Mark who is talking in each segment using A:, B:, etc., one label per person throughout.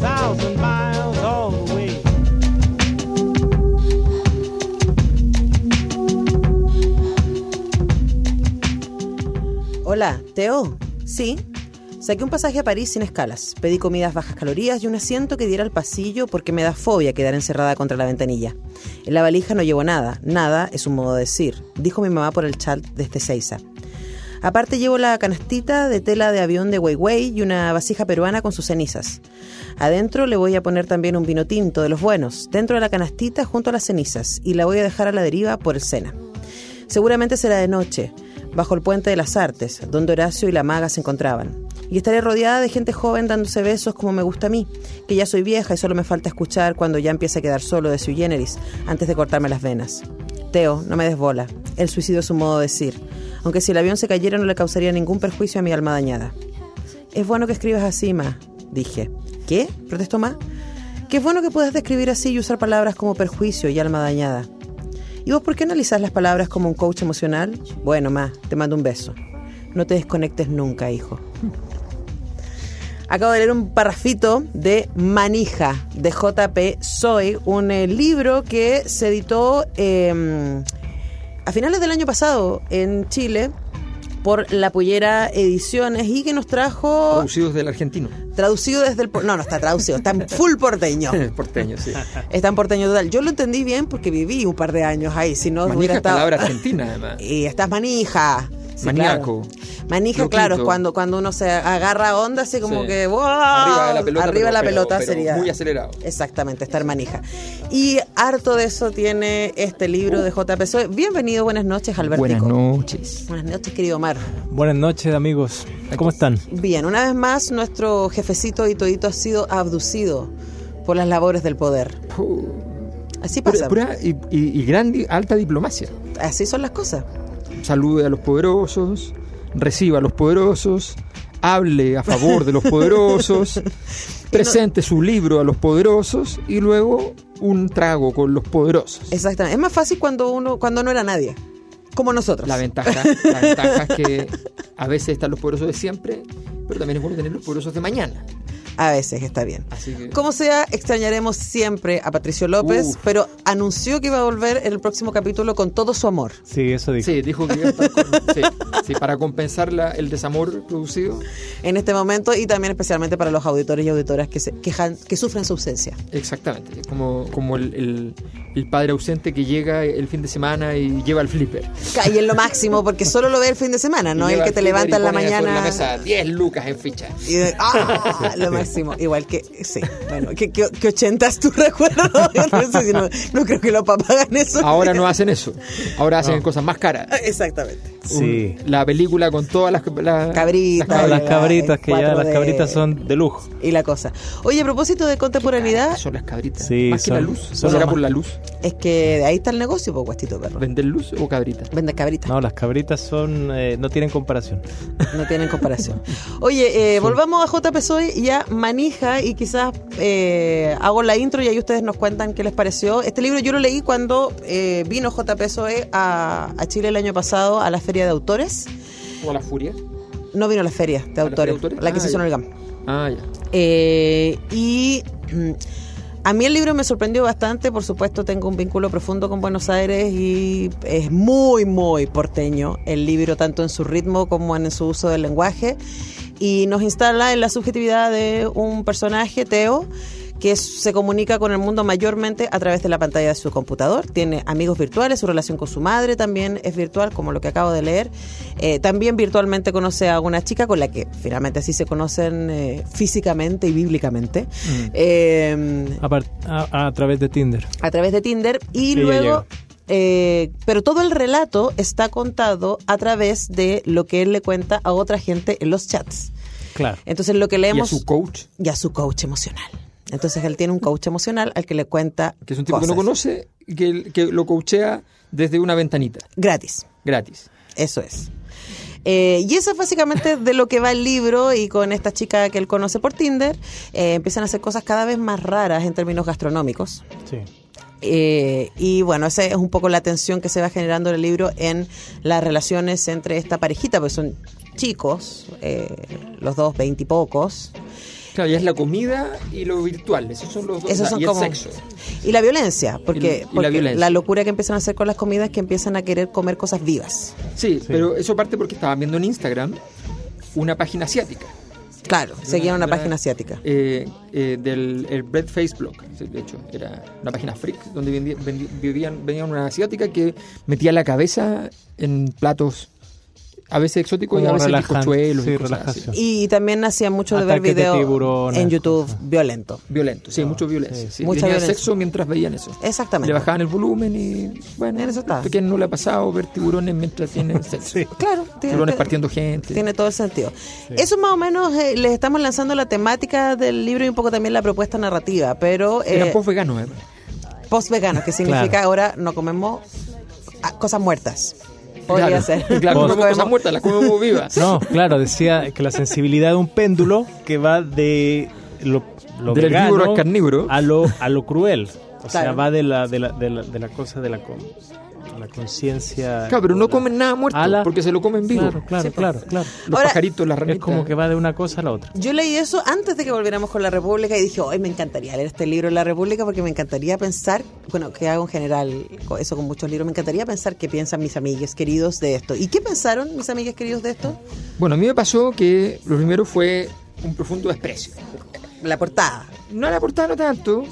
A: 2,000 miles all the way.
B: Hola, Teo. ¿Sí? Saqué un pasaje a París sin escalas. Pedí comidas bajas calorías y un asiento que diera al pasillo porque me da fobia quedar encerrada contra la ventanilla. En la valija no llevo nada. Nada es un modo de decir, dijo mi mamá por el chat desde Seiza. Aparte llevo la canastita de tela de avión de Weiwei y una vasija peruana con sus cenizas. Adentro le voy a poner también un vino tinto de los buenos, dentro de la canastita junto a las cenizas, y la voy a dejar a la deriva por el Sena. Seguramente será de noche, bajo el puente de las artes, donde Horacio y la maga se encontraban. Y estaré rodeada de gente joven dándose besos como me gusta a mí, que ya soy vieja y solo me falta escuchar cuando ya empiece a quedar solo de su generis antes de cortarme las venas. Teo, no me des bola. El suicidio es un modo de decir. Aunque si el avión se cayera no le causaría ningún perjuicio a mi alma dañada. Es bueno que escribas así, Ma, dije. ¿Qué? protestó Ma. Es bueno que puedas describir así y usar palabras como perjuicio y alma dañada. ¿Y vos por qué analizás las palabras como un coach emocional? Bueno, Ma, te mando un beso. No te desconectes nunca, hijo. Acabo de leer un parrafito de Manija, de JP Soy, un eh, libro que se editó eh, a finales del año pasado en Chile por La Pullera Ediciones y que nos trajo
C: Producidos del argentino.
B: traducido desde el... No, no está traducido, está en full porteño.
C: Porteño, sí.
B: Está en porteño total. Yo lo entendí bien porque viví un par de años ahí, si no hubiera
C: Manija
B: estado...
C: palabra argentina, además.
B: Y estás manija. Sí,
C: Maníaco.
B: claro. Manija,
C: Loquito.
B: claro, es cuando, cuando uno se agarra onda, así como
C: Sí.
B: que ¡wow!
C: Arriba de la pelota,
B: Arriba la pelota
C: pero
B: sería.
C: muy acelerado.
B: Exactamente, estar manija. Y harto de eso tiene este libro de JP Soy. Bienvenido, buenas noches, Albertico.
C: Buenas noches.
B: Buenas noches, querido Omar.
D: Buenas noches amigos, ¿cómo están?
B: Bien, una vez más, nuestro jefecito y todito ha sido abducido por las labores del poder. Así pasa.
C: Pura, pura y, y- y gran, alta diplomacia.
B: Así son las cosas.
C: Salude a los poderosos, reciba a los poderosos, hable a favor de los poderosos, presente su libro a los poderosos y luego un trago con los poderosos.
B: Exactamente. Es más fácil cuando uno, cuando no era nadie. Como nosotros.
C: La ventaja, la ventaja es que a veces están los poderosos de siempre, pero también es bueno tener los poderosos de mañana.
B: A veces está bien.
C: Así que
B: Como sea, extrañaremos siempre a Patricio López,
C: Uf.
B: pero anunció que iba a volver en el próximo capítulo con todo su amor.
D: Sí, eso dijo.
C: Sí, dijo que iba a estar con- sí, sí, para compensar la- el desamor producido.
B: en este momento y también especialmente para los auditores y auditoras que se quejan, que sufren su ausencia.
C: Exactamente, como, como el, el- el padre ausente que llega el fin de semana y lleva el flipper.
B: Y es lo máximo porque solo lo ve el fin de semana, no
C: Y
B: el que te levanta en la mañana.
C: la mesa 10 lucas en ficha.
B: Y de- ¡ah! lo máximo. Igual que, sí, bueno, que, que, que 80 tú recuerdas. No, sé si no, no creo que los papás hagan eso.
C: Ahora no hacen eso, ahora hacen cosas más caras.
B: Exactamente.
D: Sí.
C: La película con todas las, las
B: Cabritas.
D: No, las
B: la-
D: cabritas, que ya
B: 4D.
D: las cabritas son de lujo.
B: Y la cosa. Oye, a propósito de contemporaneidad,
C: Son las cabritas.
D: Sí,
C: más que la
D: son-
C: luz.
D: son
C: ¿Será
D: lo
C: por
D: más-
C: la luz?
B: es que de ahí está el negocio, pues, Guastito Perro.
C: ¿Vender luz o cabritas?
B: Vende cabritas.
D: No, las cabritas son eh, no tienen comparación.
B: No tienen comparación. Oye, eh, volvamos a JP Soy y a Manija y quizás eh, hago la intro y ahí ustedes nos cuentan qué les pareció. Este libro yo lo leí cuando eh, vino Soy a, a Chile el año pasado a la Feria de Autores.
C: ¿O la furia?
B: No vino a la Feria de
C: la Feria de
B: Autores,
C: Autores?
B: la que
C: Ah,
B: se hizo en el GAM.
C: Ah, ya.
B: Eh, y mm, a mí el libro me sorprendió bastante, por supuesto tengo un vínculo profundo con Buenos Aires y es muy, muy porteño el libro, tanto en su ritmo como en su uso del lenguaje. Y nos instala en la subjetividad de un personaje, Teo, que se comunica con el mundo mayormente a través de la pantalla de su computador. Tiene amigos virtuales, su relación con su madre también es virtual, como lo que acabo de leer. Eh, también virtualmente conoce a una chica con la que finalmente así se conocen eh, físicamente y bíblicamente. Eh,
D: A, par- a- a través de Tinder.
B: a través de Tinder y
D: Ella
B: luego
D: llega.
B: Eh, pero todo el relato está contado a través de lo que él le cuenta a otra gente en los chats
D: Claro.
B: entonces lo que
C: Y a
B: leemos
C: su coach,
B: y a su coach emocional entonces él tiene un coach emocional al que le cuenta
C: que es un tipo que no conoce, que, que lo coachea desde una ventanita,
B: gratis
C: gratis.
B: Eso es. Eh, y eso es básicamente de lo que va el libro y con esta chica que él conoce por Tinder, eh, empiezan a hacer cosas cada vez más raras en términos gastronómicos.
D: Sí.
B: Eh, y bueno, esa es un poco la tensión que se va generando en el libro en las relaciones entre esta parejita, porque son chicos, eh, los dos veintipocos.
C: Claro, y es la comida y lo virtual, esos son los dos,
B: Esos son
C: y
B: como-
C: el sexo.
B: Y la violencia, porque,
C: Y la
B: porque
C: violencia.
B: locura que empiezan a hacer con las comidas es que empiezan a querer comer cosas vivas.
C: Sí, pero eso parte porque estaba viendo en Instagram una página asiática.
B: Claro, seguían una
C: Una-
B: página asiática.
C: eh, eh, del el Bread Face Blog. De hecho, era una página freak donde vivían, venían una asiática que metía la cabeza en platos a veces exóticos y a veces bizcochuelos
D: sí,
C: y cosas así.
B: Y también hacía mucho de ver videos en YouTube
D: cosas.
B: violento.
C: Violento, sí, mucho violencia.
D: sí.
C: sí.
B: Mucha
C: Tenían
B: violencia.
C: sexo mientras veían eso.
B: Exactamente.
C: Le bajaban el volumen y bueno,
B: En eso está.
C: ¿a quién no le ha pasado ver tiburones mientras tienen sexo?
D: Sí.
B: Claro, tiene,
C: Tiburones partiendo gente.
B: tiene todo el sentido. Eso más o menos eh, les estamos lanzando la temática del libro y un poco también la propuesta narrativa, pero
C: Eran
B: eh,
C: post veganos, además.
B: post veganos, que significa
D: Claro.
B: ahora no comemos ah, cosas muertas. Podría
C: Claro,
B: ser.
C: No comemos cosas
B: comemos-
C: muertas, las comemos vivas.
D: No, claro, decía que la sensibilidad de un péndulo que va de lo, lo
C: Del
D: vegano
C: al carnívoro.
D: a lo, a lo cruel. O sea,
B: Claro.
D: va de la, de la, de la, de la cosa de la, la conciencia.
C: Claro, pero no comen nada muerto porque se lo comen vivo.
D: Claro, claro,
B: Sí, pues.
D: claro, claro.
C: Los
B: Ahora,
C: pajaritos, las
D: Es
C: ranitas.
D: como que va de una cosa a la otra.
B: Yo leí eso antes de que volviéramos con la República y dije, hoy me encantaría leer este libro en la República porque me encantaría pensar, bueno, que hago en general eso con muchos libros, me encantaría pensar qué piensan mis amigos queridos de esto. ¿Y qué pensaron mis amigos queridos de esto?
C: Bueno, a mí me pasó que lo primero fue un profundo desprecio.
B: La portada.
C: No la portada no tanto,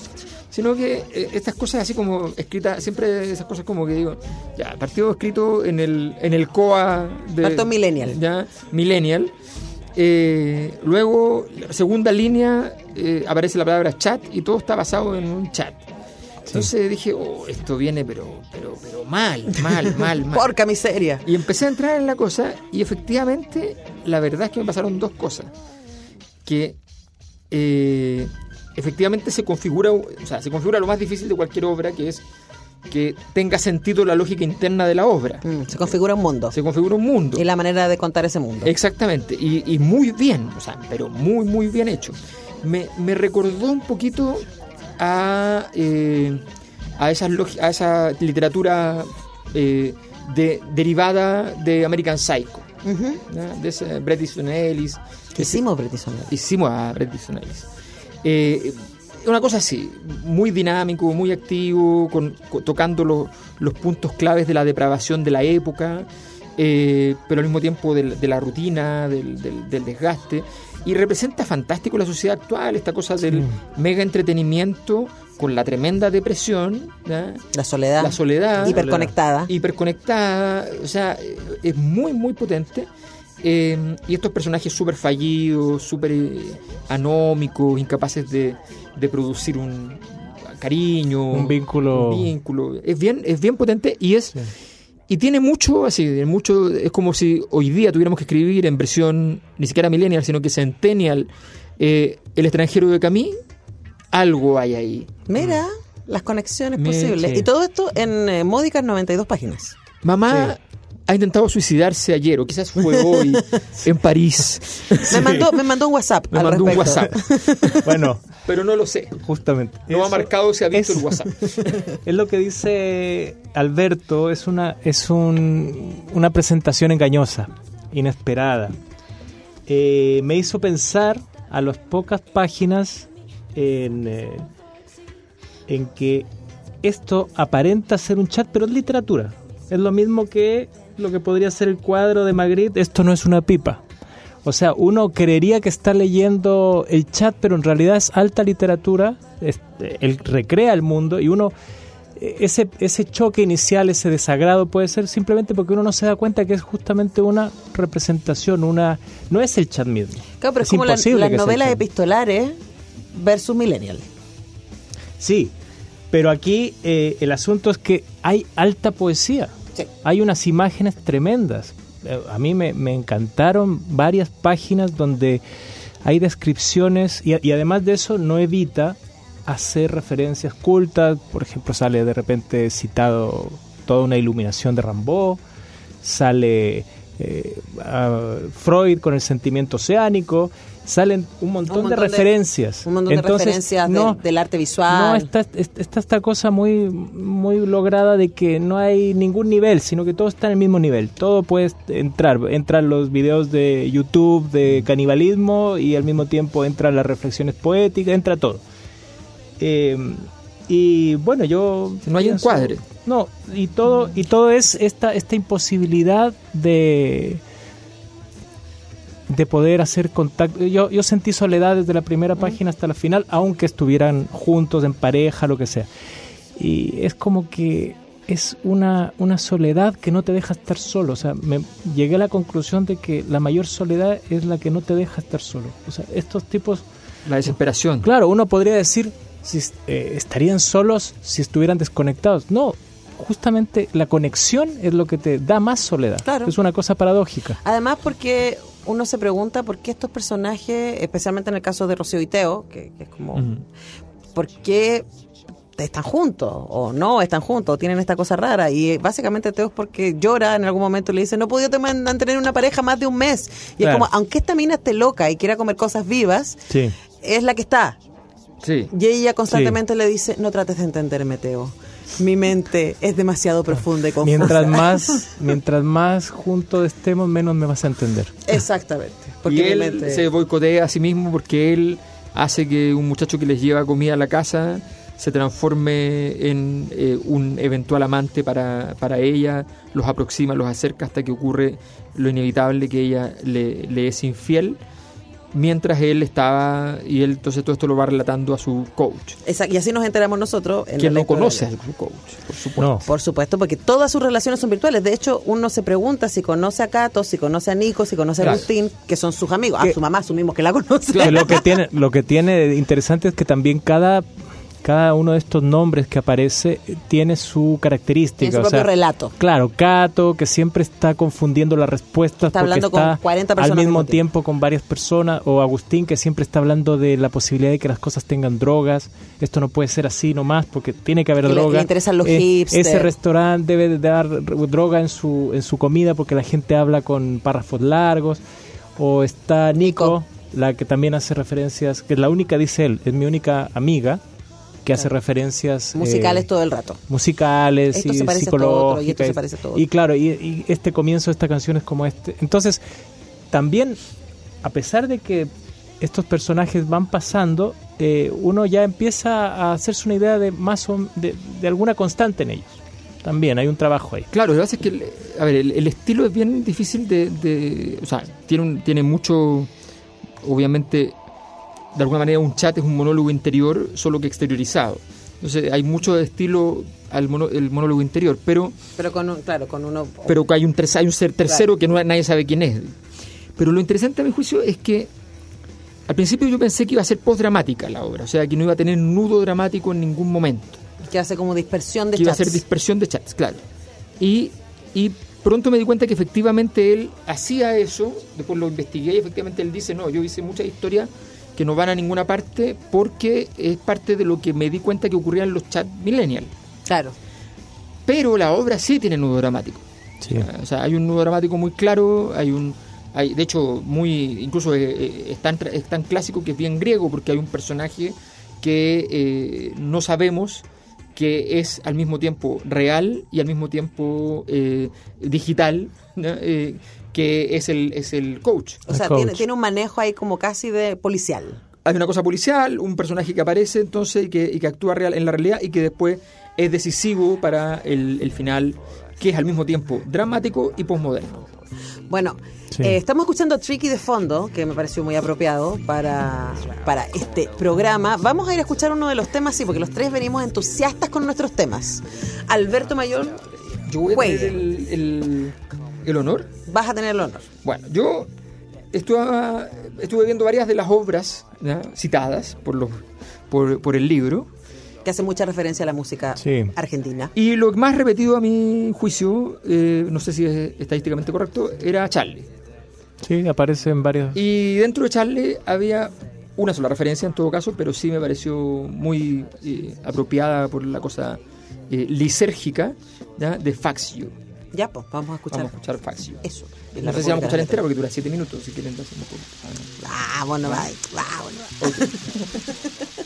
C: sino que eh, estas cosas así como escritas, siempre esas cosas como que digo, ya, partido escrito en el, en el COA de...
B: Partido millennial.
C: Ya, millennial. Eh, luego, la segunda línea, eh, aparece la palabra chat y todo está basado en un chat. Entonces dije, oh, esto viene pero, pero, pero mal, mal, mal, mal.
B: Porca miseria.
C: Y empecé a entrar en la cosa y efectivamente la verdad es que me pasaron dos cosas. Que eh, efectivamente se configura, o sea, se configura lo más difícil de cualquier obra, que es que tenga sentido la lógica interna de la obra.
B: Mm, se configura un mundo.
C: Se configura un mundo.
B: Y la manera de contar ese mundo.
C: Exactamente, y, y muy bien, o sea, pero muy, muy bien hecho. Me, me recordó un poquito a, eh, a, esas a esa literatura eh, de, derivada de American Psycho,
B: Ujú.
C: ¿ya? de ese Bret Easton Ellis.
B: ¿Qué hicimos, Ellis?
C: Hicimos a Bret Easton Ellis. Eh, una cosa así, muy dinámico, muy activo, con, con- tocando los- los puntos claves de la depravación de la época, eh, pero al mismo tiempo del- de la rutina, del, del- del desgaste. Y representa fantástico la sociedad actual, esta cosa del mega entretenimiento con la tremenda depresión, ¿ya?
B: La soledad.
C: la soledad,
B: Hiperconectada.
C: hiperconectada, o sea, es muy, muy potente. Eh, y estos personajes súper fallidos, súper eh, anómicos, incapaces de, de producir un cariño,
D: Un vínculo.
C: un vínculo. Es bien, es bien potente y es y tiene mucho, así, mucho, es como si hoy día tuviéramos que escribir en versión ni siquiera millennial, sino que centennial, eh, el extranjero de Camille, algo hay ahí.
B: Mira, las conexiones
C: Me-
B: posibles.
D: sí.
B: Y todo esto en eh, módicas 92 páginas.
C: Mamá ha intentado suicidarse ayer, o quizás fue hoy, en París.
B: Me, mandó, me mandó un WhatsApp.
C: Me
B: al
C: mandó un. WhatsApp,
D: Bueno,
C: pero no lo sé.
D: justamente.
C: No ha marcado si ha visto
D: es-
C: el WhatsApp.
D: Es lo que dice Alberto, es una, es un, una presentación engañosa, inesperada. Eh, me hizo pensar a las pocas páginas en, eh, en que esto aparenta ser un chat, pero es literatura. Es lo mismo que lo que podría ser el cuadro de Magritte, esto no es una pipa. O sea, uno creería que está leyendo el chat, pero en realidad es alta literatura, él recrea el mundo y uno ese, ese choque inicial, ese desagrado puede ser simplemente porque uno no se da cuenta que es justamente una representación, una no es el chat mismo.
B: Claro, pero es, como las novelas epistolares versus millennial.
D: Sí, pero aquí eh, el asunto es que hay alta poesía, hay unas imágenes tremendas. Eh, a mí me, encantaron varias páginas donde hay descripciones y, y además de eso no evita hacer referencias cultas, por ejemplo sale de repente citado toda una iluminación de Rambaud, sale eh, Freud con el sentimiento oceánico, salen un montón, de referencias.
B: Un montón de referencias del arte visual.
D: No, está, está, esta cosa muy, muy lograda de que no hay ningún nivel, sino que todo está en el mismo nivel. Todo puede entrar. Entran los videos de YouTube de canibalismo y al mismo tiempo entran las reflexiones poéticas, entra todo. Eh, y bueno, yo...
C: No hay encuadre.
D: No, y todo, y todo es esta, esta imposibilidad de de poder hacer contacto. Yo, yo sentí soledad desde la primera página hasta la final, aunque estuvieran juntos, en pareja, lo que sea. Y es como que es una, una soledad que no te deja estar solo. O sea, me llegué a la conclusión de que la mayor soledad es la que no te deja estar solo. O sea, estos tipos...
C: La desesperación.
D: Claro, uno podría decir, si eh, estarían solos si estuvieran desconectados. No, justamente la conexión es lo que te da más soledad. Claro. Es una cosa paradójica.
B: Además porque uno se pregunta por qué estos personajes, especialmente en el caso de Rocío y Teo, que, es como, ¿por qué están juntos o no están juntos o tienen esta cosa rara y básicamente Teo es porque llora en algún momento y le dice no he te mantener una pareja más de un mes y es como aunque esta mina esté loca y quiera comer cosas vivas es la que está. Y ella constantemente le dice, no trates de entenderme, Teo. Mi mente es demasiado profunda y confusa.
D: Mientras más, mientras más juntos estemos, menos me vas a entender.
B: Exactamente.
C: Porque y él se boicotea a sí mismo porque él hace que un muchacho que les lleva comida a la casa se transforme en eh, un eventual amante para, para ella, los aproxima, los acerca hasta que ocurre lo inevitable que ella le, le es infiel mientras él estaba y él entonces todo esto lo va relatando a su coach.
B: Exacto, y así nos enteramos nosotros.
C: En no conoce a su coach,
B: por supuesto. Por supuesto, porque todas sus relaciones son virtuales. De hecho, uno se pregunta si conoce a Cato, si conoce a Nico, si conoce a Agustín, que son sus amigos. A su mamá asumimos que la conoce.
D: lo que tiene, lo que tiene interesante es que también cada cada uno de estos nombres que aparece tiene su característica. Tiene
B: su propio relato.
D: Claro, Cato, que siempre está confundiendo las respuestas
B: está hablando con 40
D: personas al mismo tiempo con varias personas, o Agustín, que siempre está hablando de la posibilidad de que las cosas tengan drogas. Esto no puede ser así nomás, porque tiene que haber droga.
B: Le, interesan los eh,
D: Ese restaurante debe de dar droga en su, en su comida porque la gente habla con párrafos largos. O está Nico, Nico. la que también hace referencias, que es la única, dice él, es mi única amiga que hace referencias
B: musicales eh, todo el rato.
D: Musicales y psicológicas. Y, claro, y, este comienzo de esta canción es como este. Entonces, también, a pesar de que estos personajes van pasando, eh, uno ya empieza a hacerse una idea de más o, de, alguna constante en ellos. También hay un trabajo ahí.
C: Claro, lo que pasa es que a ver, el, estilo es bien difícil de, de, o sea, tiene un, tiene mucho obviamente de alguna manera un chat es un monólogo interior, solo que exteriorizado. Entonces hay mucho estilo al el monólogo interior, pero...
B: Pero con claro, con uno...
C: Pero hay un, hay un ser tercero que no, nadie sabe quién es. Pero lo interesante a mi juicio es que al principio yo pensé que iba a ser postdramática la obra, o sea, que no iba a tener nudo dramático en ningún momento.
B: Que hace como dispersión de
C: que chats. iba a ser dispersión de chats, claro. Y, y pronto me di cuenta que efectivamente él hacía eso, después lo investigué y efectivamente él dice, no, yo hice muchas historias que no van a ninguna parte porque es parte de lo que me di cuenta que ocurría en los chats millennial.
B: Claro.
C: Pero la obra sí tiene nudo dramático. O sea, hay un nudo dramático muy claro, hay un hay, de hecho, muy incluso es, tan, clásico que es bien griego porque hay un personaje que eh, no sabemos que es al mismo tiempo real y al mismo tiempo eh, digital, eh, que es el, es el coach.
B: O sea, Tiene, tiene, un manejo ahí como casi de policial.
C: Hay una cosa policial, un personaje que aparece entonces y que, y que actúa real, en la realidad y que después es decisivo para el, el final, que es al mismo tiempo dramático y posmoderno.
E: Bueno,
D: Sí.
E: eh, estamos escuchando Tricky de fondo, que me pareció muy apropiado para, para este programa. Vamos a ir a escuchar uno de los temas, sí, porque los tres venimos entusiastas con nuestros temas. Alberto Mayor,
C: Yo voy a
E: Juegue.
C: tener el, el- el honor.
E: vas a tener el honor.
C: Bueno, yo estuve, estuve viendo varias de las obras ¿ya? citadas por, los, por, por el libro.
E: Que hace mucha referencia a la música
D: Sí.
E: argentina.
C: Y lo más repetido a mi juicio, eh, no sé si es estadísticamente correcto, era Charlie.
D: Sí, aparece en varios.
C: Y dentro de Charlie había una sola referencia en todo caso, pero sí me pareció muy eh, apropiada por la cosa eh, lisérgica ¿ya? de Faxio.
E: Ya, pues, vamos a escuchar.
C: Vamos a escuchar Faxio.
E: Eso. en
C: No sé si vamos a escuchar entera porque dura 7 minutos, si quieren por- ah, no.
E: Vámonos, va, vámonos.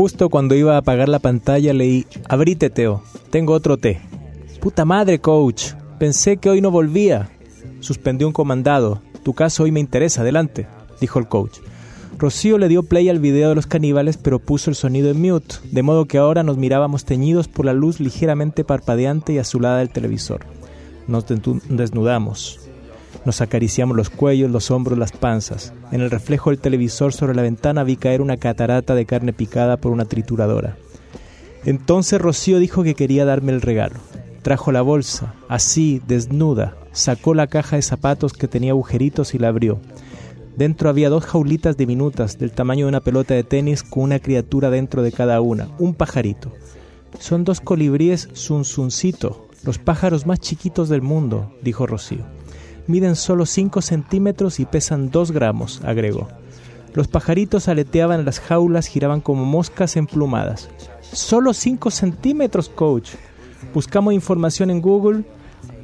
D: Justo cuando iba a apagar la pantalla leí, abrite Teo, tengo otro té. Puta madre, coach, pensé que hoy no volvía. Suspendí un comandado, tu caso hoy me interesa, adelante, dijo el coach. Rocío le dio play al video de los caníbales, pero puso el sonido en mute, de modo que ahora nos mirábamos teñidos por la luz ligeramente parpadeante y azulada del televisor. Nos desnudamos. Nos acariciamos los cuellos, los hombros, las panzas. En el reflejo del televisor sobre la ventana vi caer una catarata de carne picada por una trituradora. Entonces Rocío dijo que quería darme el regalo. Trajo la bolsa, así, desnuda, sacó la caja de zapatos que tenía agujeritos y la abrió. Dentro había dos jaulitas diminutas del tamaño de una pelota de tenis con una criatura dentro de cada una, un pajarito. Son dos colibríes zunzuncito, los pájaros más chiquitos del mundo, dijo Rocío. Miden solo 5 centímetros y pesan 2 gramos, agregó. Los pajaritos aleteaban en las jaulas, giraban como moscas emplumadas. Solo 5 centímetros, coach. Buscamos información en Google.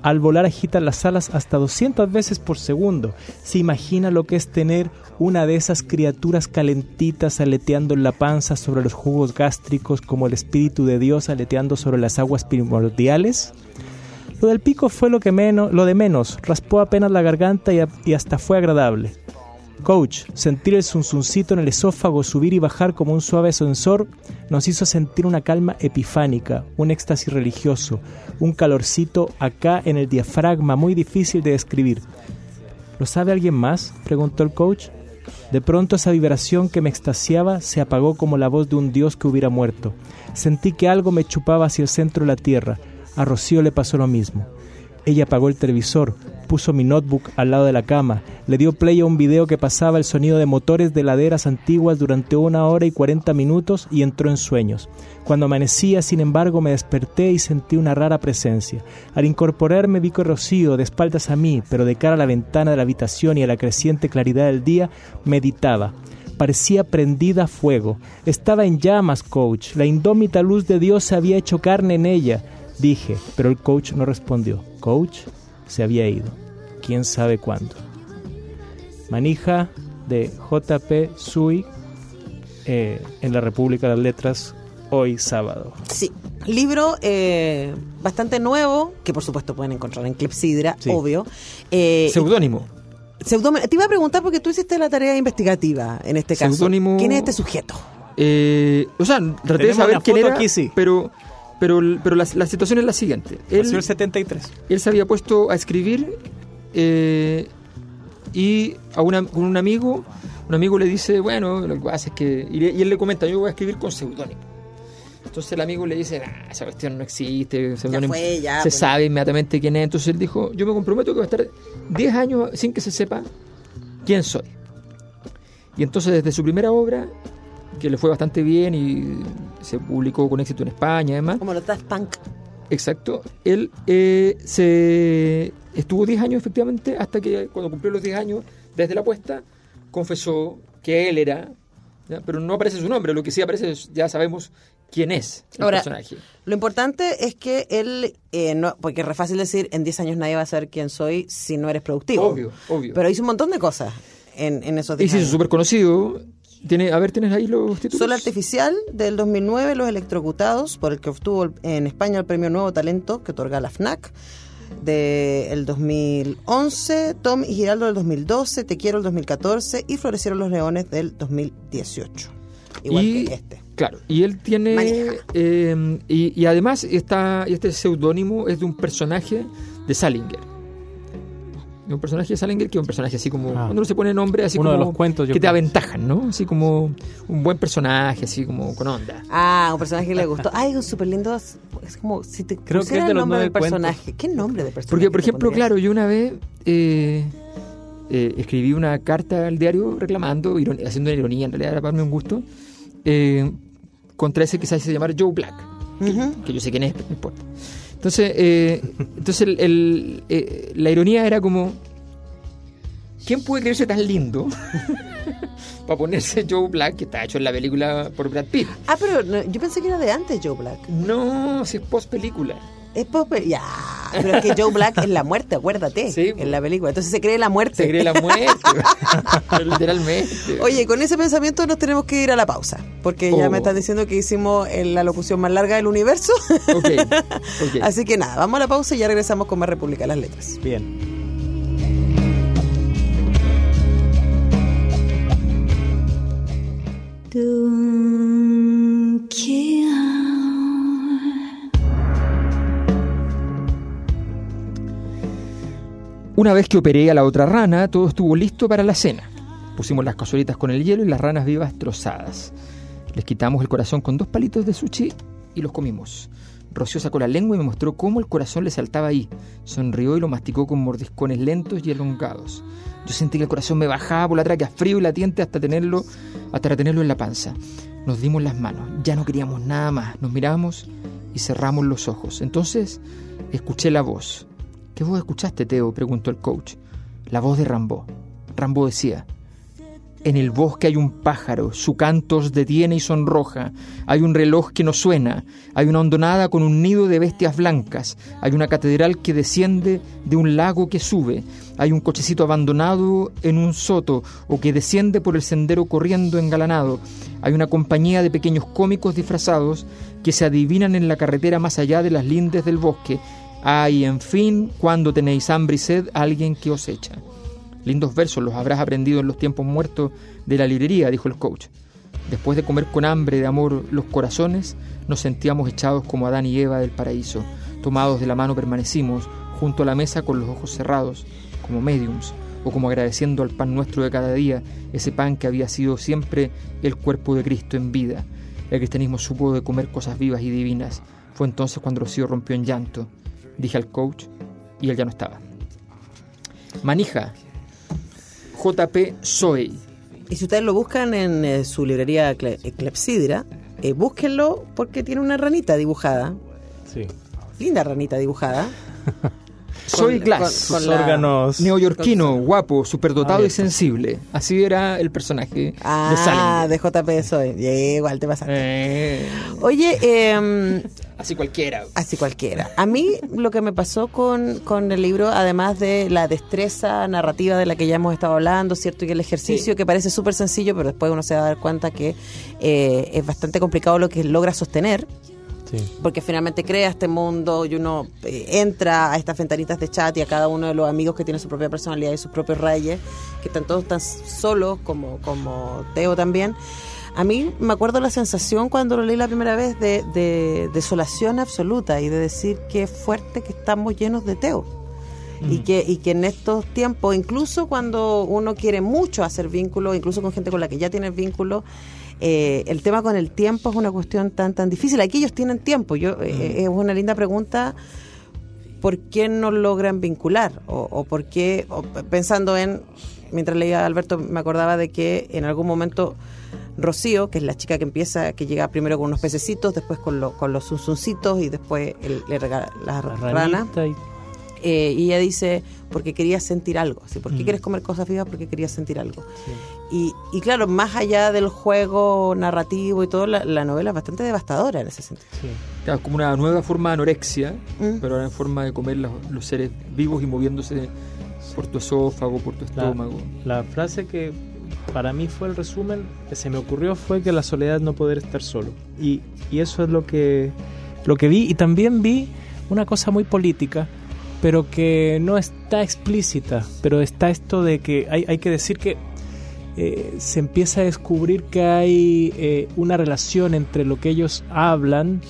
D: Al volar agitan las alas hasta 200 veces por segundo. ¿Se imagina lo que es tener una de esas criaturas calentitas aleteando en la panza sobre los jugos gástricos como el Espíritu de Dios aleteando sobre las aguas primordiales? Lo del pico fue lo que menos, lo de menos, raspó apenas la garganta y, hasta fue agradable. Coach, sentir el zunzuncito en el esófago subir y bajar como un suave ascensor nos hizo sentir una calma epifánica, un éxtasis religioso, un calorcito acá en el diafragma muy difícil de describir. ¿Lo sabe alguien más? preguntó el coach. De pronto esa vibración que me extasiaba se apagó como la voz de un dios que hubiera muerto. Sentí que algo me chupaba hacia el centro de la tierra. A Rocío le pasó lo mismo. Ella apagó el televisor, puso mi notebook al lado de la cama, le dio play a un video que pasaba el sonido de motores de laderas antiguas durante una hora y cuarenta minutos y entró en sueños. Cuando amanecía, sin embargo, me desperté y sentí una rara presencia. Al incorporarme vi que Rocío, de espaldas a mí, pero de cara a la ventana de la habitación y a la creciente claridad del día, meditaba. Parecía prendida a fuego. Estaba en llamas, coach. La indómita luz de Dios se había hecho carne en ella. Dije, pero el coach no respondió. Coach se había ido. ¿Quién sabe cuándo? Manija de JP Sui eh, en la República de las Letras hoy sábado.
B: Sí, libro eh, bastante nuevo, que por supuesto pueden encontrar en Clepsidra,
D: Sí.
B: obvio. Eh,
C: Seudónimo.
B: Te iba a preguntar porque tú hiciste la tarea investigativa en este caso. ¿Quién es este sujeto?
C: Eh, o sea, traté de saber quién era,
D: aquí, sí.
C: pero, pero, pero la, la situación es la siguiente. Él,
D: el 73.
C: él se había puesto a escribir eh, y a una- con un amigo, un amigo le dice, bueno, lo que pasa es que... Y, y él le comenta, yo voy a escribir con seudónimo. Entonces el amigo le dice, nah, esa cuestión no existe,
B: fue, ya,
C: se
B: pues".
C: sabe inmediatamente quién es. Entonces él dijo, yo me comprometo que voy a estar 10 años sin que se sepa quién soy. Y entonces desde su primera obra, que le fue bastante bien y se publicó con éxito en España además,
B: Como los Daft Punk.
C: Exacto. Él eh, se estuvo 10 años efectivamente hasta que cuando cumplió los 10 años desde la puesta confesó que él era, ¿ya? pero no aparece su nombre, lo que sí aparece es, ya sabemos quién es el
B: Ahora,
C: personaje.
B: Lo importante es que él, eh, no, porque es re fácil decir, en 10 años nadie va a saber quién soy si no eres productivo.
C: Obvio, obvio.
B: Pero hizo un montón de cosas en, en esos
C: y
B: 10
C: se hizo súper conocido. Tiene, a ver, ¿tienes ahí los títulos?
B: Sol Artificial del 2009, Los Electrocutados, por el que obtuvo en España el premio Nuevo Talento que otorga la FNAC. Del 2011, Tom y Giraldo del 2012, Te Quiero el 2014 y Florecieron los Leones del 2018. Igual
C: y,
B: que este.
C: Claro, y él tiene. Eh, y, y además, está, este seudónimo es de un personaje de Salinger. De un personaje de Salinger que es un personaje así como.
D: Ah.
C: Cuando uno se pone nombre, así
D: Uno
C: como.
D: de los cuentos, yo
C: Que te aventajan, ¿no? Así como un buen personaje, así como con onda.
B: Ah, un personaje que le gustó. Ay, es súper lindo. Es como si te
D: Creo que es de
B: el nombre del
D: cuentos.
B: personaje. ¿Qué nombre de personaje?
C: Porque, por ejemplo, claro, yo una vez eh, eh, escribí una carta al diario reclamando, haciendo una ironía, en realidad era para mí un gusto, eh, contra ese que se hace llamar Joe Black, que,
B: Ujú.
C: que yo sé quién es, pero no importa. Entonces, eh, entonces el- el, eh, la ironía era como, ¿quién puede creerse tan lindo para ponerse Joe Black, que está hecho en la película por Brad Pitt?
B: Ah, pero no, yo pensé que era de antes Joe Black.
C: No, si es post película.
B: Es pop. Ya. pero es que Joe Black es la muerte, acuérdate,
C: Sí,
B: en la película. Entonces se cree la muerte.
C: Se cree la muerte. Literalmente.
B: Oye, con ese pensamiento nos tenemos que ir a la pausa, porque ya
C: Oh.
B: me están diciendo que hicimos eh, la locución más larga del universo.
C: Ok, ok.
B: Así que nada, vamos a la pausa y ya regresamos con más República de las Letras.
D: Bien.
C: Una vez que operé a la otra rana, todo estuvo listo para la cena. Pusimos las cazuelitas con el hielo y las ranas vivas trozadas. Les quitamos el corazón con dos palitos de sushi y los comimos. Rocío sacó la lengua y me mostró cómo el corazón le saltaba ahí. Sonrió y lo masticó con mordiscones lentos y elongados. Yo sentí que el corazón me bajaba por la tráquea frío y latiente hasta tenerlo, hasta retenerlo en la panza. Nos dimos las manos, ya no queríamos nada más. Nos miramos y cerramos los ojos. Entonces escuché la voz. ¿Qué voz escuchaste, Teo? preguntó el coach. La voz de Rambo. Rambo decía, en el bosque hay un pájaro, su canto os detiene y sonroja, hay un reloj que no suena, hay una hondonada con un nido de bestias blancas, hay una catedral que desciende de un lago que sube, hay un cochecito abandonado en un soto o que desciende por el sendero corriendo engalanado, hay una compañía de pequeños cómicos disfrazados que se adivinan en la carretera más allá de las lindes del bosque, hay, en fin, cuando tenéis hambre y sed, alguien que os echa. Lindos versos los habrás aprendido en los tiempos muertos de la librería, dijo el coach. Después de comer con hambre de amor los corazones, nos sentíamos echados como Adán y Eva del paraíso. Tomados de la mano permanecimos junto a la mesa con los ojos cerrados, como mediums, o como agradeciendo al pan nuestro de cada día, ese pan que había sido siempre el cuerpo de Cristo en vida. El cristianismo supo de comer cosas vivas y divinas. Fue entonces cuando Rocío rompió en llanto. Dije al coach y él ya no estaba. Manija, JP Soey.
B: Y si ustedes lo buscan en eh, su librería Cle- Clepsidra, eh, búsquenlo porque tiene una ranita dibujada.
D: Sí.
B: Linda ranita dibujada.
C: Soy Glass.
B: con-
D: órganos.
C: Neoyorquino, guapo, superdotado y sensible. Así era el personaje de
B: Ah,
C: Salinger.
B: de JP Soy. Yeah, igual te pasa.
C: Eh,
B: Oye, eh,
C: así cualquiera.
B: así cualquiera. A mí lo que me pasó con, con el libro, además de la destreza narrativa de la que ya hemos estado hablando, ¿cierto? Y el ejercicio
C: Sí.
B: que parece súper sencillo, pero después uno se va a dar cuenta que eh, es bastante complicado lo que logra sostener.
D: Sí.
B: porque finalmente crea este mundo y uno eh, entra a estas ventanitas de chat y a cada uno de los amigos que tiene su propia personalidad y sus propios reyes, que están todos tan solos como, como Teo también. A mí me acuerdo la sensación cuando lo leí la primera vez de, de desolación absoluta y de decir qué fuerte que estamos llenos de Teo. Y, que, y que en estos tiempos, incluso cuando uno quiere mucho hacer vínculos, incluso con gente con la que ya tienes vínculos, eh, el tema con el tiempo es una cuestión tan tan difícil. Aquí ellos tienen tiempo. Yo eh, Es una linda pregunta. ¿Por qué no logran vincular? O, o por qué, o pensando en, mientras leía a Alberto, me acordaba de que en algún momento Rocío, que es la chica que empieza, que llega primero con unos pececitos, después con, lo- con los zunzuncitos y después él le regala las
D: La
B: ranas.
D: ranita y
B: Eh, y ella dice, porque quería sentir algo. ¿sí? ¿Por qué
D: Mm.
B: quieres comer cosas vivas? Porque quería sentir algo. Y, y claro, más allá del juego narrativo y todo, la, la novela es bastante devastadora en ese sentido.
D: sí.
C: Claro, como una nueva forma de anorexia,
B: Mm.
C: pero ahora en forma de comer los, los seres vivos y moviéndose por tu esófago, por tu
D: La,
C: estómago.
D: la frase que para mí fue el resumen que se me ocurrió fue que la soledad no poder estar solo. Y, y eso es lo que, lo que vi. Y también vi una cosa muy política, pero que no está explícita. Pero está esto de que hay, hay que decir que eh, se empieza a descubrir que hay eh, una relación entre lo que ellos hablan,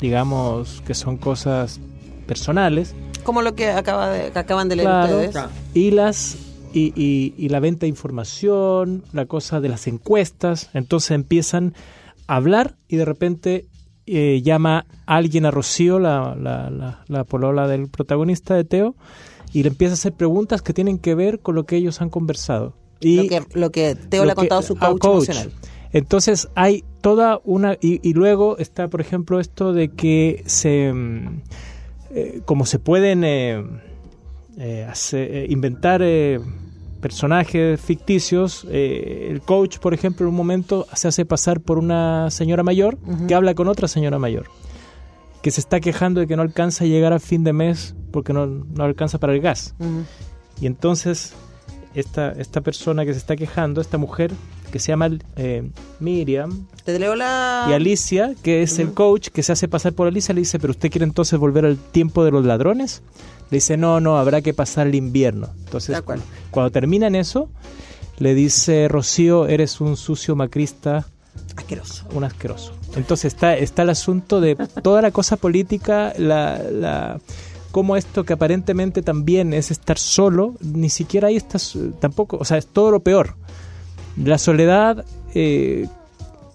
D: digamos que son cosas personales,
B: Como lo que, acaba de, que acaban de leer
D: Claro.
B: ustedes.
D: Y las y, y- y la venta de información, la cosa de las encuestas, entonces empiezan a hablar y de repente eh, llama alguien a Rocío, la, la, la, la polola del protagonista de Teo, y le empieza a hacer preguntas que tienen que ver con lo que ellos han conversado. Y
B: lo, que, lo que Teo le ha contado a su coach, emocional.
D: Entonces hay toda una... Y, y luego está, por ejemplo, esto de que se... mm, eh, como se pueden eh, eh, hacer- eh, inventar eh, personajes ficticios, eh, el coach, por ejemplo, en un momento se hace pasar por una señora mayor que habla con otra señora mayor. que se está quejando de que no alcanza a llegar al fin de mes porque no, no alcanza para el gas. Y entonces esta, esta persona que se está quejando, esta mujer que se llama eh, Miriam
B: Te leo la...
D: y Alicia, que es el coach que se hace pasar por Alicia, le dice, pero usted quiere entonces volver al tiempo de los ladrones? Le dice, no, no, habrá que pasar el invierno. Entonces, cuando terminan eso, le dice, Rocío, eres un sucio macrista
B: Asqueroso.
D: un asqueroso. Entonces está, está el asunto de toda la cosa política, la, la cómo esto que aparentemente también es estar solo, ni siquiera ahí estás tampoco, o sea, es todo lo peor. La soledad eh,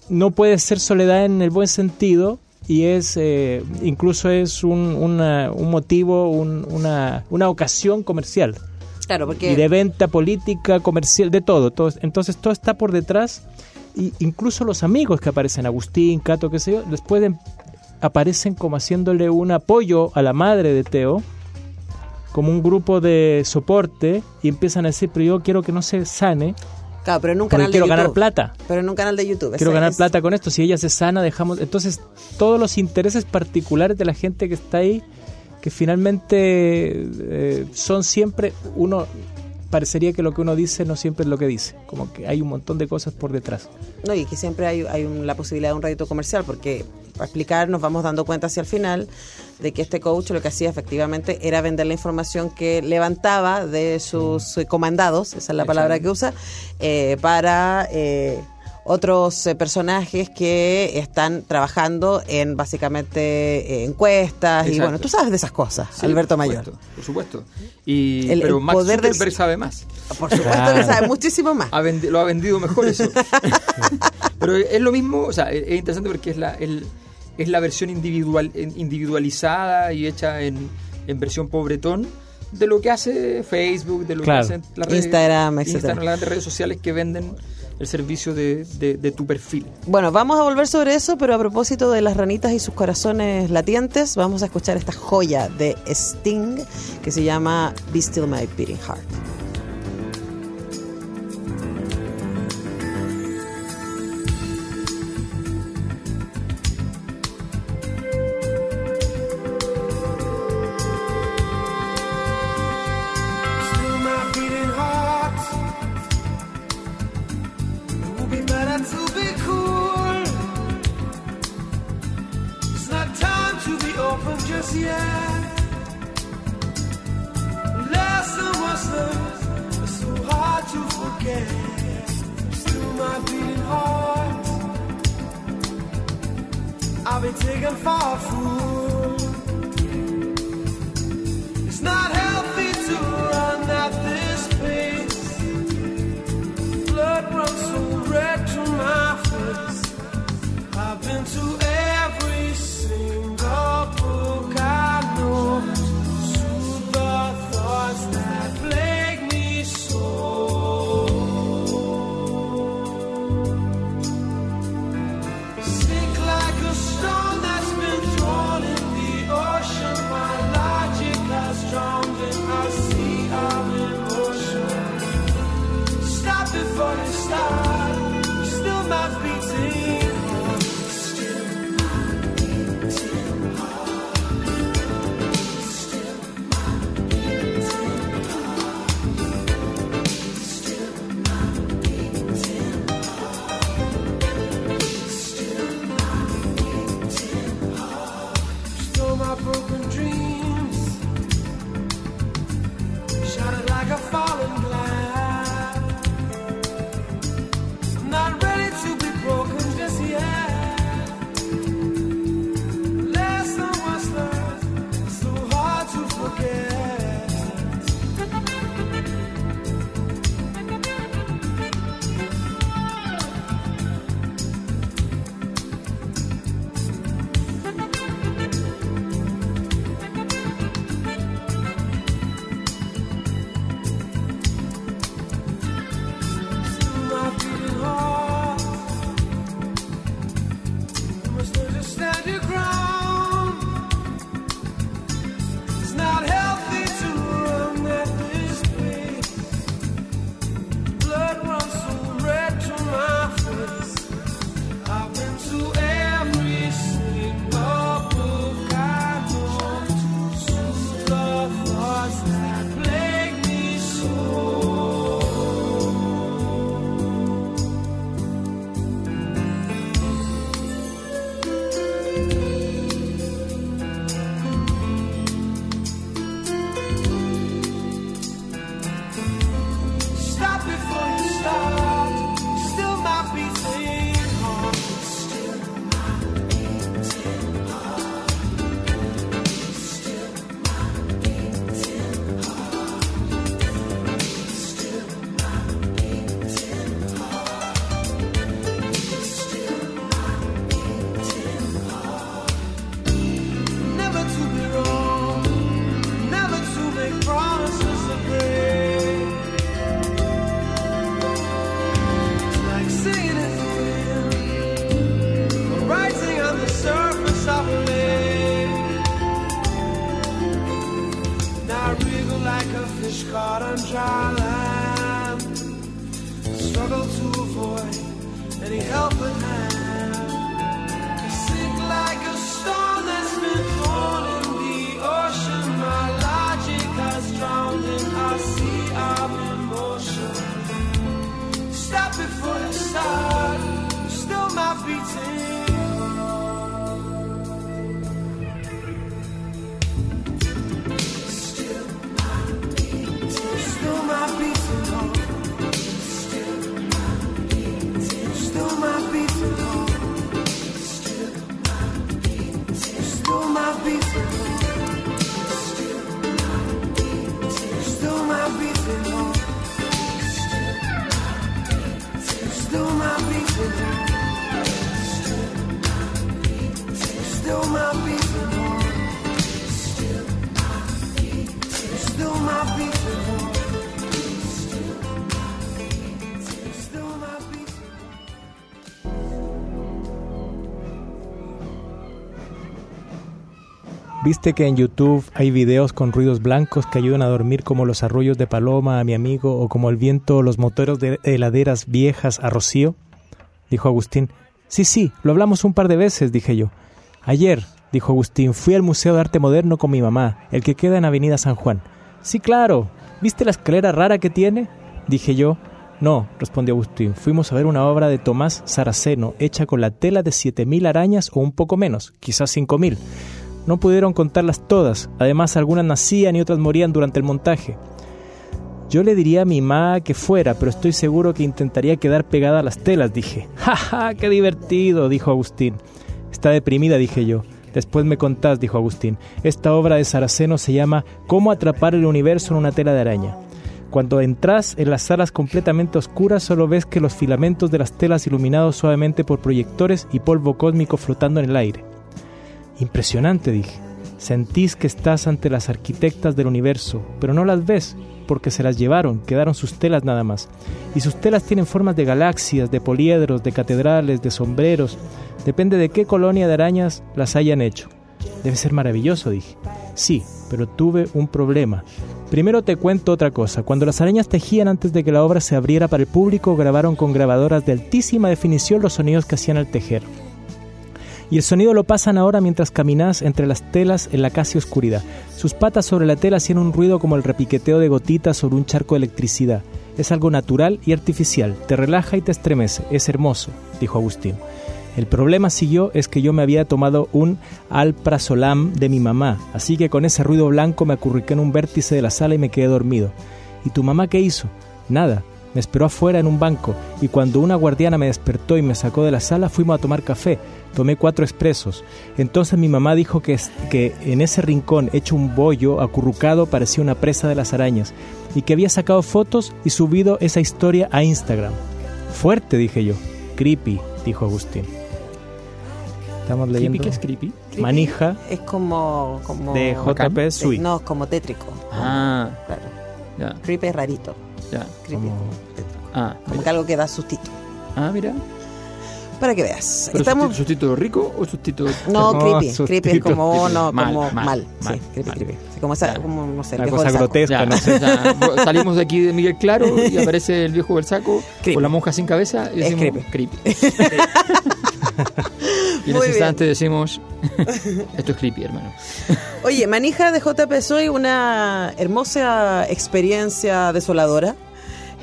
D: no puede ser soledad en el buen sentido y es eh, incluso es un, una- un motivo, un- una, una ocasión comercial
B: Claro, porque...
D: y de venta política, comercial, de todo. todo. Entonces todo está por detrás. Y incluso los amigos que aparecen, Agustín, Cato, qué sé yo, después de- aparecen como haciéndole un apoyo a la madre de Teo, como un grupo de soporte, y empiezan a decir, pero yo quiero que no se sane,
B: Claro, pero en un canal de
D: quiero
B: YouTube.
D: ganar plata.
B: Pero en un canal de YouTube.
D: Quiero ganar
B: es-
D: plata con esto. Si ella se sana, dejamos. Entonces, todos los intereses particulares de la gente que está ahí, que finalmente eh, son siempre. Uno parecería que lo que uno dice no siempre es lo que dice. Como que hay un montón de cosas por detrás.
B: No, y que siempre hay, hay un- la posibilidad de un rédito comercial, porque para explicar nos vamos dando cuenta hacia el final de que este coach lo que hacía efectivamente era vender la información que levantaba de sus eh, comandados, esa es la palabra que usa, eh, para eh, otros eh, personajes que están trabajando en básicamente eh, encuestas y bueno, tú sabes de esas cosas,
C: Sí,
B: Alberto
C: por
B: Mayor.
C: supuesto, por supuesto. Y,
B: El-
C: pero
B: el
C: Max
B: poder de-
C: sabe más.
B: Por supuesto que
D: Claro.
B: sabe muchísimo más.
C: Ha lo ha vendido mejor eso. Pero es lo mismo, o sea, es es interesante porque es la, el- es la versión individual, individualizada y hecha en, en versión pobretón de lo que hace Facebook, de lo
D: Claro.
C: que hacen las redes,
B: Instagram.
C: Instagram, las grandes redes sociales que venden el servicio de, de- de tu perfil.
B: Bueno, vamos a volver sobre eso, pero a propósito de las ranitas y sus corazones latientes, vamos a escuchar esta joya de Sting que se llama Be Still My Beating Heart.
F: I'll be taken for a fool. It's not
A: Struggle to avoid any help helping hand.
D: ¿Viste que en YouTube hay videos con ruidos blancos que ayudan a dormir como los arroyos de Paloma a mi amigo o como el viento o los moteros de heladeras viejas a Rocío? Dijo Agustín. Sí, sí, lo hablamos un par de veces, dije yo. Ayer, dijo Agustín, fui al Museo de Arte Moderno con mi mamá, el que queda en Avenida San Juan. Sí, claro. ¿Viste la escalera rara que tiene? Dije yo. No, respondió Agustín. Fuimos a ver una obra de Tomás Saraceno, hecha con la tela de siete mil arañas o un poco menos, quizás cinco mil. No pudieron contarlas todas, además algunas nacían y otras morían durante el montaje. Yo le diría a mi mamá que fuera, pero estoy seguro que intentaría quedar pegada a las telas, dije. ¡Ja, ja! ¡Qué divertido! dijo Agustín. Está deprimida, dije yo. Después me contás, dijo Agustín. Esta obra de Saraceno se llama Cómo atrapar el universo en una tela de araña. Cuando entras en las salas completamente oscuras solo ves que los filamentos de las telas iluminados suavemente por proyectores y polvo cósmico flotando en el aire. Impresionante, dije. Sentís que estás ante las arquitectas del universo, pero no las ves, porque se las llevaron, quedaron sus telas nada más. Y sus telas tienen formas de galaxias, de poliedros, de catedrales, de sombreros. Depende de qué colonia de arañas las hayan hecho. Debe ser maravilloso, dije. Sí, pero tuve un problema. Primero te cuento otra cosa. Cuando las arañas tejían antes de que la obra se abriera para el público, grabaron con grabadoras de altísima definición los sonidos que hacían al tejer. Y el sonido lo pasan ahora mientras caminas entre las telas en la casi oscuridad. Sus patas sobre la tela hacían un ruido como el repiqueteo de gotitas sobre un charco de electricidad. Es algo natural y artificial, te relaja y te estremece, es hermoso, dijo Agustín. El problema, siguió, es que yo me había tomado un alprazolam de mi mamá, así que con ese ruido blanco me acurruqué en un vértice de la sala y me quedé dormido. ¿Y tu mamá qué hizo? Nada, me esperó afuera en un banco y cuando una guardiana me despertó y me sacó de la sala fuimos a tomar café. Tomé cuatro expresos. Entonces mi mamá dijo que, que en ese rincón hecho un bollo acurrucado parecía una presa de las arañas y que había sacado fotos y subido esa historia a Instagram. Fuerte, dije yo. Creepy, dijo Agustín. Estamos leyendo.
C: ¿Creepy qué es creepy?
D: Manija
B: Es como. como
D: de JP Sui.
B: No, como tétrico.
C: Ah,
B: Claro.
C: Ya,
B: Creepy es rarito.
C: ya.
B: Creepy.
D: Como-.
C: Ah,
B: Como
C: mira.
B: que algo que da sustito.
C: Ah, mira.
B: Para que veas.
C: ¿Pero
B: Estamos.
C: sustito rico o sustito...?
B: No,
D: No,
B: creepy.
D: sustito.
B: Creepy es como, oh, no,
C: Mal,
B: como
C: mal,
B: mal.
C: mal,
B: sí, creepy,
C: mal.
B: creepy. Sí, como, esa, como, no sé, el
D: Una
B: viejo
D: cosa
B: del saco.
D: grotesca,
C: Ya,
D: no sé.
C: ya, salimos de aquí de Miguel Claro y aparece el viejo del saco
B: Creepy.
C: con la monja sin cabeza y
B: Es
C: decimos creepy. y en
B: Muy
C: ese
B: bien.
C: instante decimos esto es creepy, hermano.
B: Oye, Manija de JP Soy, una hermosa experiencia desoladora.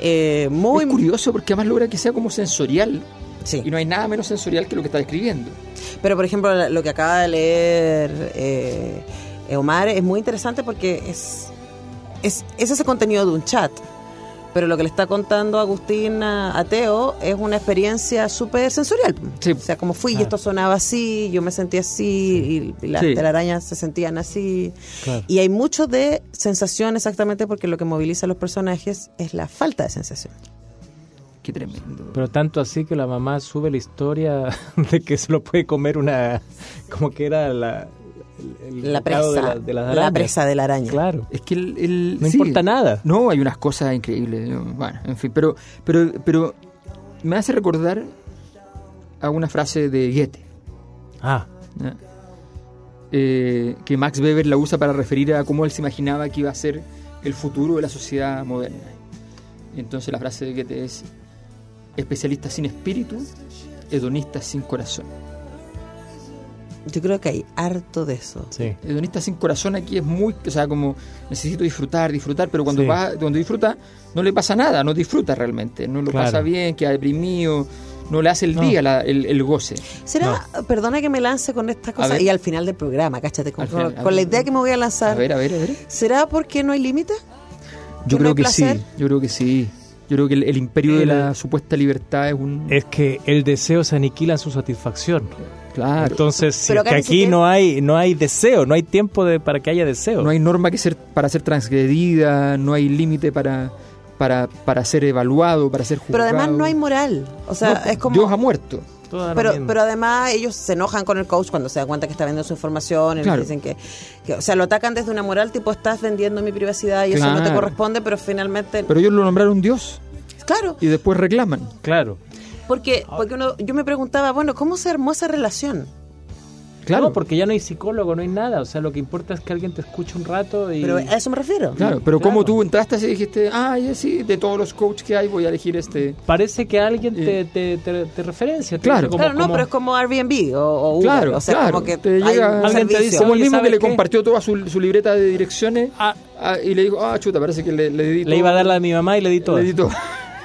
B: Eh, muy.
C: es curioso porque además logra que sea como sensorial
B: Sí.
C: y no hay nada menos sensorial que lo que está describiendo.
B: Pero, por ejemplo, lo que acaba de leer eh, eh, Omar es muy interesante porque es, es, es ese contenido de un chat. Pero lo que le está contando Agustín a, a Teo es una experiencia súper sensorial.
C: Sí.
B: O sea, como fui y
D: Claro.
B: esto sonaba así, yo me sentí así y, y las
C: Sí.
B: telarañas se sentían así.
D: Claro.
B: Y hay mucho de sensación exactamente porque lo que moviliza a los personajes es la falta de sensación.
C: Qué tremendo.
D: Pero tanto así que la mamá sube la historia de que se lo puede comer una. como que era la. El- el
B: La presa,
D: de, la, de las
B: la
D: arañas.
B: presa de la araña.
D: Claro.
C: Es que el, el-
D: No
C: sí.
D: importa nada.
C: No, hay unas cosas increíbles. Bueno, en fin, pero, pero, pero me hace recordar a una frase de Goethe.
D: Ah,
C: ¿ya? Eh, que Max Weber la usa para referir a cómo él se imaginaba que iba a ser el futuro de la sociedad moderna. Entonces la frase de Goethe es especialista sin espíritu, hedonista sin corazón.
B: Yo creo que hay harto de eso.
D: Sí.
C: Hedonista sin corazón aquí es muy, o sea, como necesito disfrutar, disfrutar, pero cuando
D: Sí.
C: va, cuando disfruta no le pasa nada, no disfruta realmente, no lo
D: Claro.
C: pasa bien, queda deprimido, no le hace el
D: No.
C: día la- el, el goce.
B: ¿Será, perdona que me lance con esta cosa
C: ver.
B: y al final del programa, cáchate, con,
C: final,
B: con
C: a
B: la
C: ver.
B: idea que me voy a lanzar.
C: A ver, a ver, a ver.
B: ¿Será porque no hay límite?
C: Yo
B: ¿Que no
C: creo que
B: placer?
C: sí, yo creo que sí. Yo creo que el, el imperio de
D: El-
C: la supuesta libertad es un...
D: Es que el deseo se aniquila en su satisfacción.
C: Claro.
D: Entonces, si
B: Pero
D: es que aquí
B: siquiera-
D: no hay no hay deseo, no hay tiempo de, para que haya deseo.
C: no hay norma que ser para ser transgredida, no hay límite para, para, para ser evaluado, para ser
B: Pero
C: juzgado.
B: además no hay moral. O sea,
C: No,
B: es como...
C: Dios ha muerto.
B: Pero, pero además ellos se enojan con el coach cuando se dan cuenta que está vendiendo su información y
C: Claro.
B: dicen que, que, o sea, lo atacan desde una moral tipo estás vendiendo mi privacidad y eso no te corresponde, pero finalmente,
C: Pero ellos lo nombraron Dios
B: claro,
C: y después reclaman.
D: claro.
B: Porque porque uno, yo me preguntaba, bueno, ¿cómo se armó esa relación?
C: Claro,
D: No, porque ya no hay psicólogo, no hay nada. O sea, lo que importa es que alguien te escuche un rato y...
B: Pero a eso me refiero.
C: Claro, pero
D: Claro.
C: como tú entraste así y dijiste, ah, ya sí, de todos los coaches que hay voy a elegir este.
D: Parece que alguien te,
C: Eh.
D: te, te- te referencia. te
C: Claro.
D: como-
B: Claro, no,
D: como-
B: pero es como Airbnb o, o Uber,
C: Claro,
B: o sea,
C: claro.
B: como que
C: te llega
D: Alguien te dice,
C: como el mismo que
D: ¿sabes
C: le compartió toda su, su libreta de direcciones
D: Ah,
C: ah, y le dijo, ah, chuta, parece que le, le di
D: le iba a dar la de mi mamá y le di todo.
C: le di todo.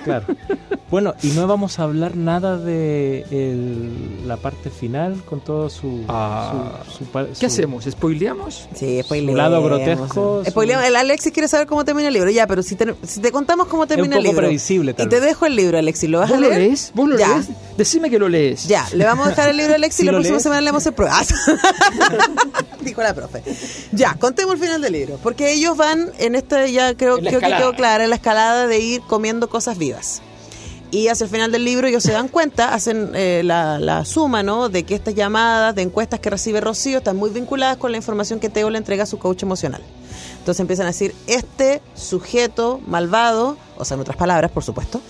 D: Claro. Bueno, y no vamos a hablar nada de el- la parte final con todo su...
C: Ah.
D: su- su
C: ¿Qué
D: su-
C: hacemos? ¿Spoileamos?
B: Sí, spoileemos.
D: lado grotesco, su-
B: Spoileamos. El Alexis quiere saber cómo termina el libro. Ya, pero si te, si te contamos cómo termina
D: un
B: el
D: poco
B: libro.
D: previsible, tal
B: Y te dejo el libro, Alexis. ¿Lo vas
C: ¿Vos
B: a
C: lo
B: leer?
C: lees? ¿Vos lo
B: Ya.
C: lees? Decime que lo lees.
B: Ya, le vamos a dejar el libro a Alexis
D: ¿Sí
B: y la
D: lo
B: próxima
D: lees?
B: semana le vamos a hacer pruebas. Dijo la profe. Ya, contemos el final del libro. Porque ellos van en esta, ya creo, creo que quedó clara, en la escalada de ir comiendo cosas vivas. Y hacia el final del libro ellos se dan cuenta, hacen eh, la, la suma, ¿no? De que estas llamadas de encuestas que recibe Rocío están muy vinculadas con la información que Teo le entrega a su coach emocional. Entonces empiezan a decir, este sujeto malvado, o sea, en otras palabras, por supuesto,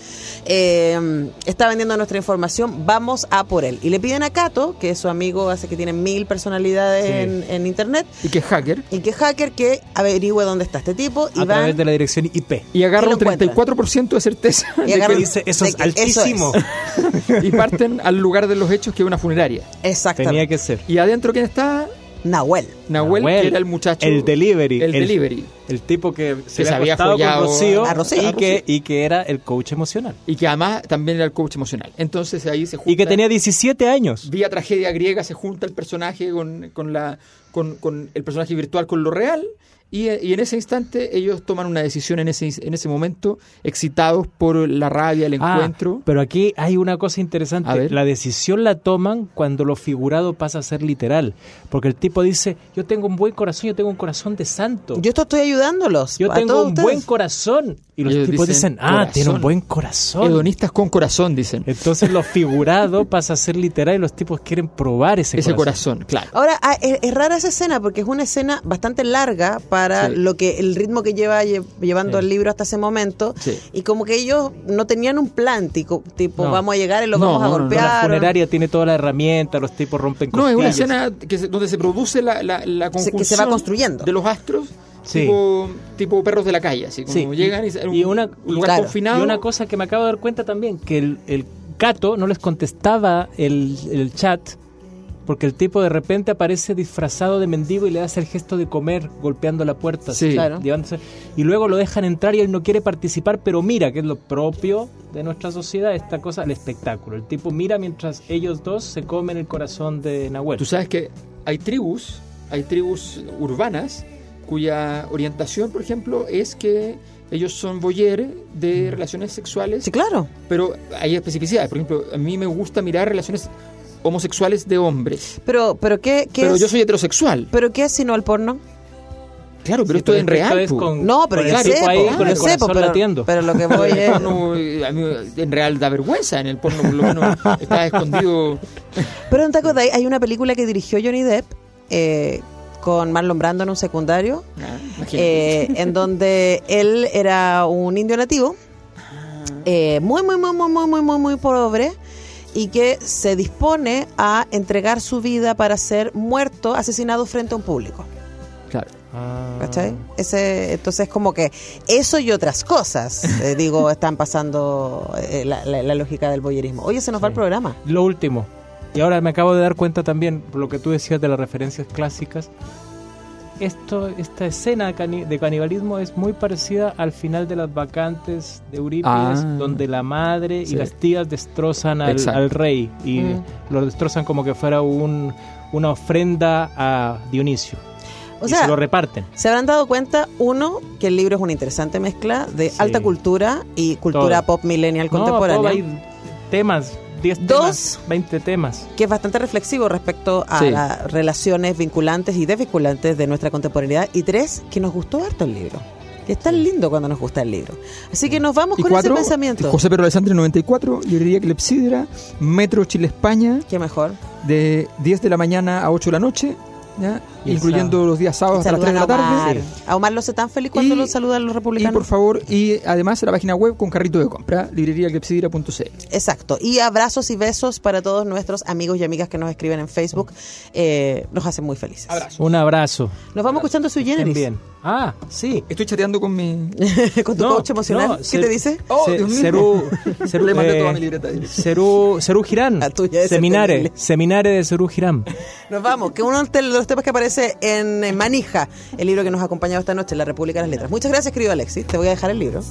B: eh, está vendiendo nuestra información, vamos a por él. Y le piden a Cato, que es su amigo, hace que tiene mil personalidades
D: Sí.
B: en, en internet,
C: Y que es hacker.
B: y que es hacker, que averigüe dónde está este tipo. Y
D: A
B: van,
D: través de la dirección IP.
C: Y agarra un 34% de certeza
B: Y
C: de que-
D: Dice, eso
B: de
D: es
B: que eso
D: altísimo.
C: y parten al lugar de los hechos que es una funeraria.
B: Exactamente.
D: Tenía que ser.
C: Y adentro, ¿quién está?
B: Nahuel.
C: Nahuel,
D: Nahuel,
C: que era el muchacho.
D: El delivery.
C: El, delivery.
D: El tipo que se,
C: se había follado
D: con Rocío,
B: a Rocío.
D: y,
B: A
D: que, y que era el coach emocional.
C: Y que además también era el coach emocional. Entonces ahí se junta.
D: Y que tenía 17 años.
C: Vía tragedia griega se junta el personaje con, con la, con, con el personaje virtual con lo real. Y, y en ese instante ellos toman una decisión en ese, en ese momento, excitados por la rabia, el
D: Ah,
C: encuentro.
D: pero aquí hay una cosa interesante.
C: A ver.
D: La decisión la toman cuando lo figurado pasa a ser literal. Porque el tipo dice, yo tengo un buen corazón, yo tengo un corazón de santo.
B: Yo esto estoy ayudándolos.
D: Yo
B: a
D: tengo
B: todos
D: un
B: ustedes.
D: buen corazón. Y los
C: Ellos
D: tipos
C: dicen,
D: dicen, ah,
C: "Corazón".
D: tiene un buen corazón.
C: Hedonistas con corazón, dicen.
D: Entonces lo figurado pasa a ser literal y los tipos quieren probar ese,
C: Ese
D: corazón.
C: corazón, claro.
B: Ahora, ah, es, es rara esa escena porque es una escena bastante larga para
C: Sí.
B: lo que el ritmo que lleva lle- llevando
D: Sí.
B: el libro hasta ese momento.
C: Sí.
B: Y como que ellos no tenían un plan, tipo, tipo
D: No.
B: vamos a llegar y lo
C: No,
B: vamos a
C: no, no, no,
D: La
B: golpear.
D: funeraria tiene toda la herramienta, los tipos rompen
C: No, es una
D: costillas.
C: escena que se- donde se produce la, la, la
B: Se- que se
C: conjunción
B: va construyendo.
C: de los astros,
D: Sí.
C: tipo, tipo perros de la calle, así como
D: Sí,
C: llegan y, se-
D: y una,
C: un lugar
B: claro,
C: confinado.
D: y una cosa que me acabo de dar cuenta también, que el, el Cato no les contestaba el, el chat porque el tipo de repente aparece disfrazado de mendigo y le hace el gesto de comer golpeando la puerta.
C: Sí.
B: Claro.
D: llevándose- y luego lo dejan entrar y él no quiere participar, pero mira, que es lo propio de nuestra sociedad, esta cosa, el espectáculo. El tipo mira mientras ellos dos se comen el corazón de Nahuel.
C: Tú sabes que hay tribus, hay tribus urbanas cuya orientación, por ejemplo, es que ellos son voyeurs de relaciones sexuales,
B: Sí, claro.
C: pero hay especificidades. Por ejemplo, a mí me gusta mirar relaciones homosexuales de hombres.
B: Pero, pero qué, qué
C: Pero yo soy heterosexual.
B: ¿Pero qué es sino el porno?
C: Claro, pero esto pero
D: es
C: real.
D: Es con,
B: no, pero yo sé,
D: con el
B: sé, pero, pero, lo que voy es...
C: En real da vergüenza, en el porno por lo menos está escondido.
B: Pero en Taco Day hay una película que dirigió Johnny Depp eh, con Marlon Brando en un secundario,
C: ah,
B: eh, en donde él era un indio nativo, ah. eh, muy, muy, muy, muy, muy, muy, muy pobre, y que se dispone a entregar su vida para ser muerto, asesinado frente a un público.
C: claro.
D: Ah.
B: ¿Cachai? Ese, entonces, como que eso y otras cosas, eh, digo, están pasando eh, la, la- la lógica del boyerismo. Oye, se nos va el programa.
D: Lo último. Y ahora me acabo de dar cuenta también, por lo que tú decías de las referencias clásicas, esto, esta escena de, cani- de canibalismo es muy parecida al final de las vacantes de Eurípides,
C: Ah.
D: donde la madre
C: Sí.
D: y las tías destrozan al, al rey y
B: Mm.
D: lo destrozan como que fuera un, una ofrenda a Dionisio.
B: O
D: y
B: sea,
D: se lo reparten.
B: Se habrán dado cuenta, uno, que el libro es una interesante mezcla de
D: Sí.
B: alta cultura y cultura
D: Todo.
B: pop millennial
D: No,
B: contemporánea.
D: todo hay temas, 10
B: Dos.
D: temas, 20 temas.
B: que es bastante reflexivo respecto a
C: Sí.
B: las relaciones vinculantes y desvinculantes de nuestra contemporaneidad. Y tres, que nos gustó harto el libro. Que es tan lindo cuando nos gusta el libro. Así que nos vamos
C: Y
B: con
C: cuatro,
B: ese pensamiento.
C: José Pedro Alessandri 94, librería Clepsidra, Metro Chile España,
B: Qué mejor.
C: de 10 de la mañana a 8 de la noche, ¿ya?
D: Y
C: incluyendo los días sábados hasta las 3 de la
B: a
C: tarde.
B: A Omar lo hace tan feliz cuando
C: Y-
B: lo saludan los
C: Y
B: republicanos.
C: por favor, y además la página web con carrito de compra, libreriaclepsidra.cl.
B: Exacto. Y abrazos y besos para todos nuestros amigos y amigas que nos escriben en Facebook. Eh, nos hacen muy felices.
D: Un abrazo.
B: Nos vamos escuchando su generis.
D: bien. Ah, sí.
C: Estoy chateando con mi...
B: con tu
D: No,
B: coach emocional.
D: no,
B: ¿Qué te dice?
C: Oh,
D: Se-
C: Dios mío.
D: Cerú, Cerú,
C: Le mandé
D: eh,
C: toda mi libreta.
D: Cerú, Cerú Girán.
B: La tuya es
D: Seminare. Seminare de Cerú Girán.
B: Nos vamos, que uno de los temas que aparece en Manija, el libro que nos ha acompañado esta noche, La República de las Letras. Muchas gracias, querido Alexis. Te voy a dejar el libro.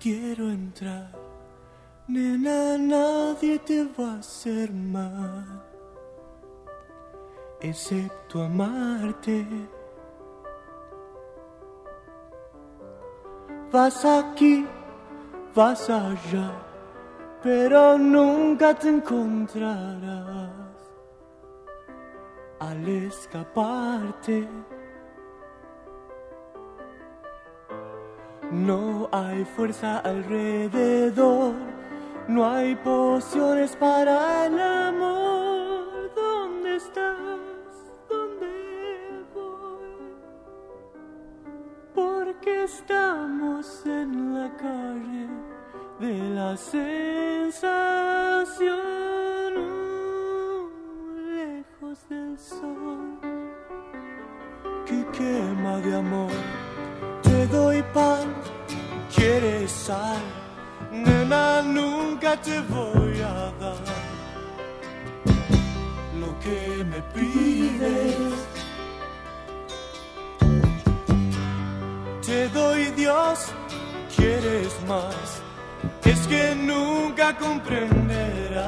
A: Quiero entrar. Nena, nadie te va a hacer mal. Excepto amarte. Vas aquí, vas allá, pero nunca te encontrarás. Al escaparte, no hay fuerza alrededor, no hay pociones para el amor. ¿Dónde estás? ¿Dónde voy? porque estamos en la calle de la sensación, lejos del sol que quema de amor. Sal, nena, nunca te voy a dar lo que me pides. te doy Dios, quieres más, es que nunca comprenderás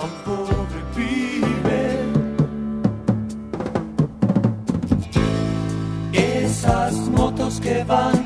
A: a un pobre pibe. Esas motos que van